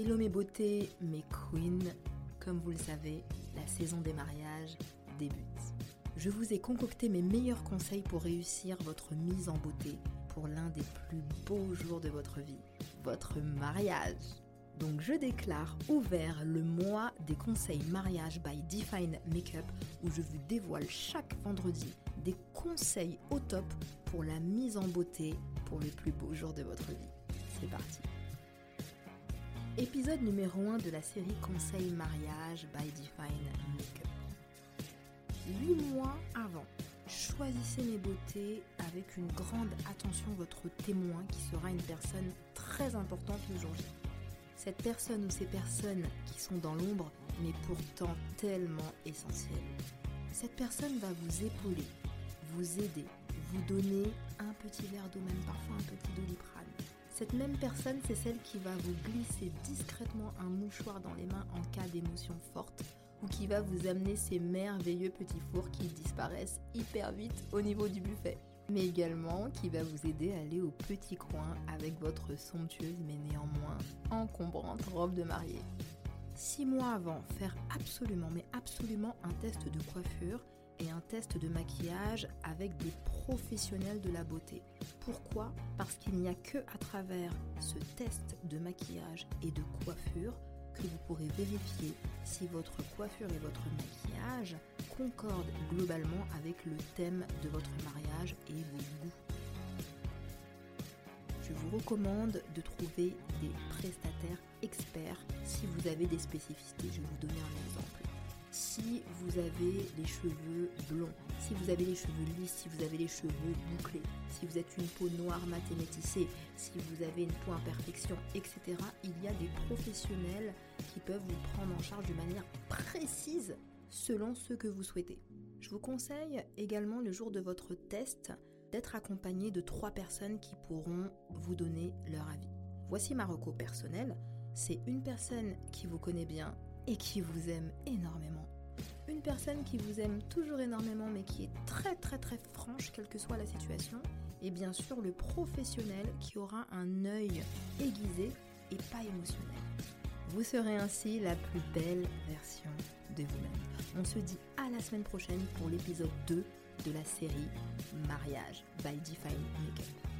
Hello mes beautés, mes queens, comme vous le savez, la saison des mariages débute. Je vous ai concocté mes meilleurs conseils pour réussir votre mise en beauté pour l'un des plus beaux jours de votre vie, votre mariage. Donc je déclare ouvert le mois des conseils mariage by Define Makeup où je vous dévoile chaque vendredi des conseils au top pour la mise en beauté pour le plus beau jour de votre vie. C'est parti. Épisode numéro 1 de la série Conseils mariage by Define Makeup. 8 mois avant, choisissez mes beautés avec une grande attention votre témoin qui sera une personne très importante le jour J. Cette personne ou ces personnes qui sont dans l'ombre mais pourtant tellement essentielles. Cette personne va vous épauler, vous aider, vous donner un petit verre d'eau, même parfois un petit doliprane. Cette même personne, c'est celle qui va vous glisser discrètement un mouchoir dans les mains en cas d'émotion forte ou qui va vous amener ces merveilleux petits fours qui disparaissent hyper vite au niveau du buffet. Mais également qui va vous aider à aller au petit coin avec votre somptueuse mais néanmoins encombrante robe de mariée. Six mois avant, faire absolument mais absolument un test de coiffure et un test de maquillage avec des professionnels de la beauté. Pourquoi? Parce qu'il n'y a que à travers ce test de maquillage et de coiffure que vous pourrez vérifier si votre coiffure et votre maquillage concordent globalement avec le thème de votre mariage et vos goûts. Je vous recommande de trouver des prestataires experts si vous avez des spécificités. Je vais vous donner un exemple vous avez les cheveux blonds, si vous avez les cheveux lisses, si vous avez les cheveux bouclés, si vous êtes une peau noire mat et métissée, si vous avez une peau imperfection, etc., il y a des professionnels qui peuvent vous prendre en charge de manière précise selon ce que vous souhaitez. Je vous conseille également le jour de votre test d'être accompagné de trois personnes qui pourront vous donner leur avis. Voici ma reco personnelle. C'est une personne qui vous connaît bien et qui vous aime énormément. Une personne qui vous aime toujours énormément mais qui est très très très franche quelle que soit la situation. Et bien sûr le professionnel qui aura un œil aiguisé et pas émotionnel. Vous serez ainsi la plus belle version de vous-même. On se dit à la semaine prochaine pour l'épisode 2 de la série Mariage by Define Makeup.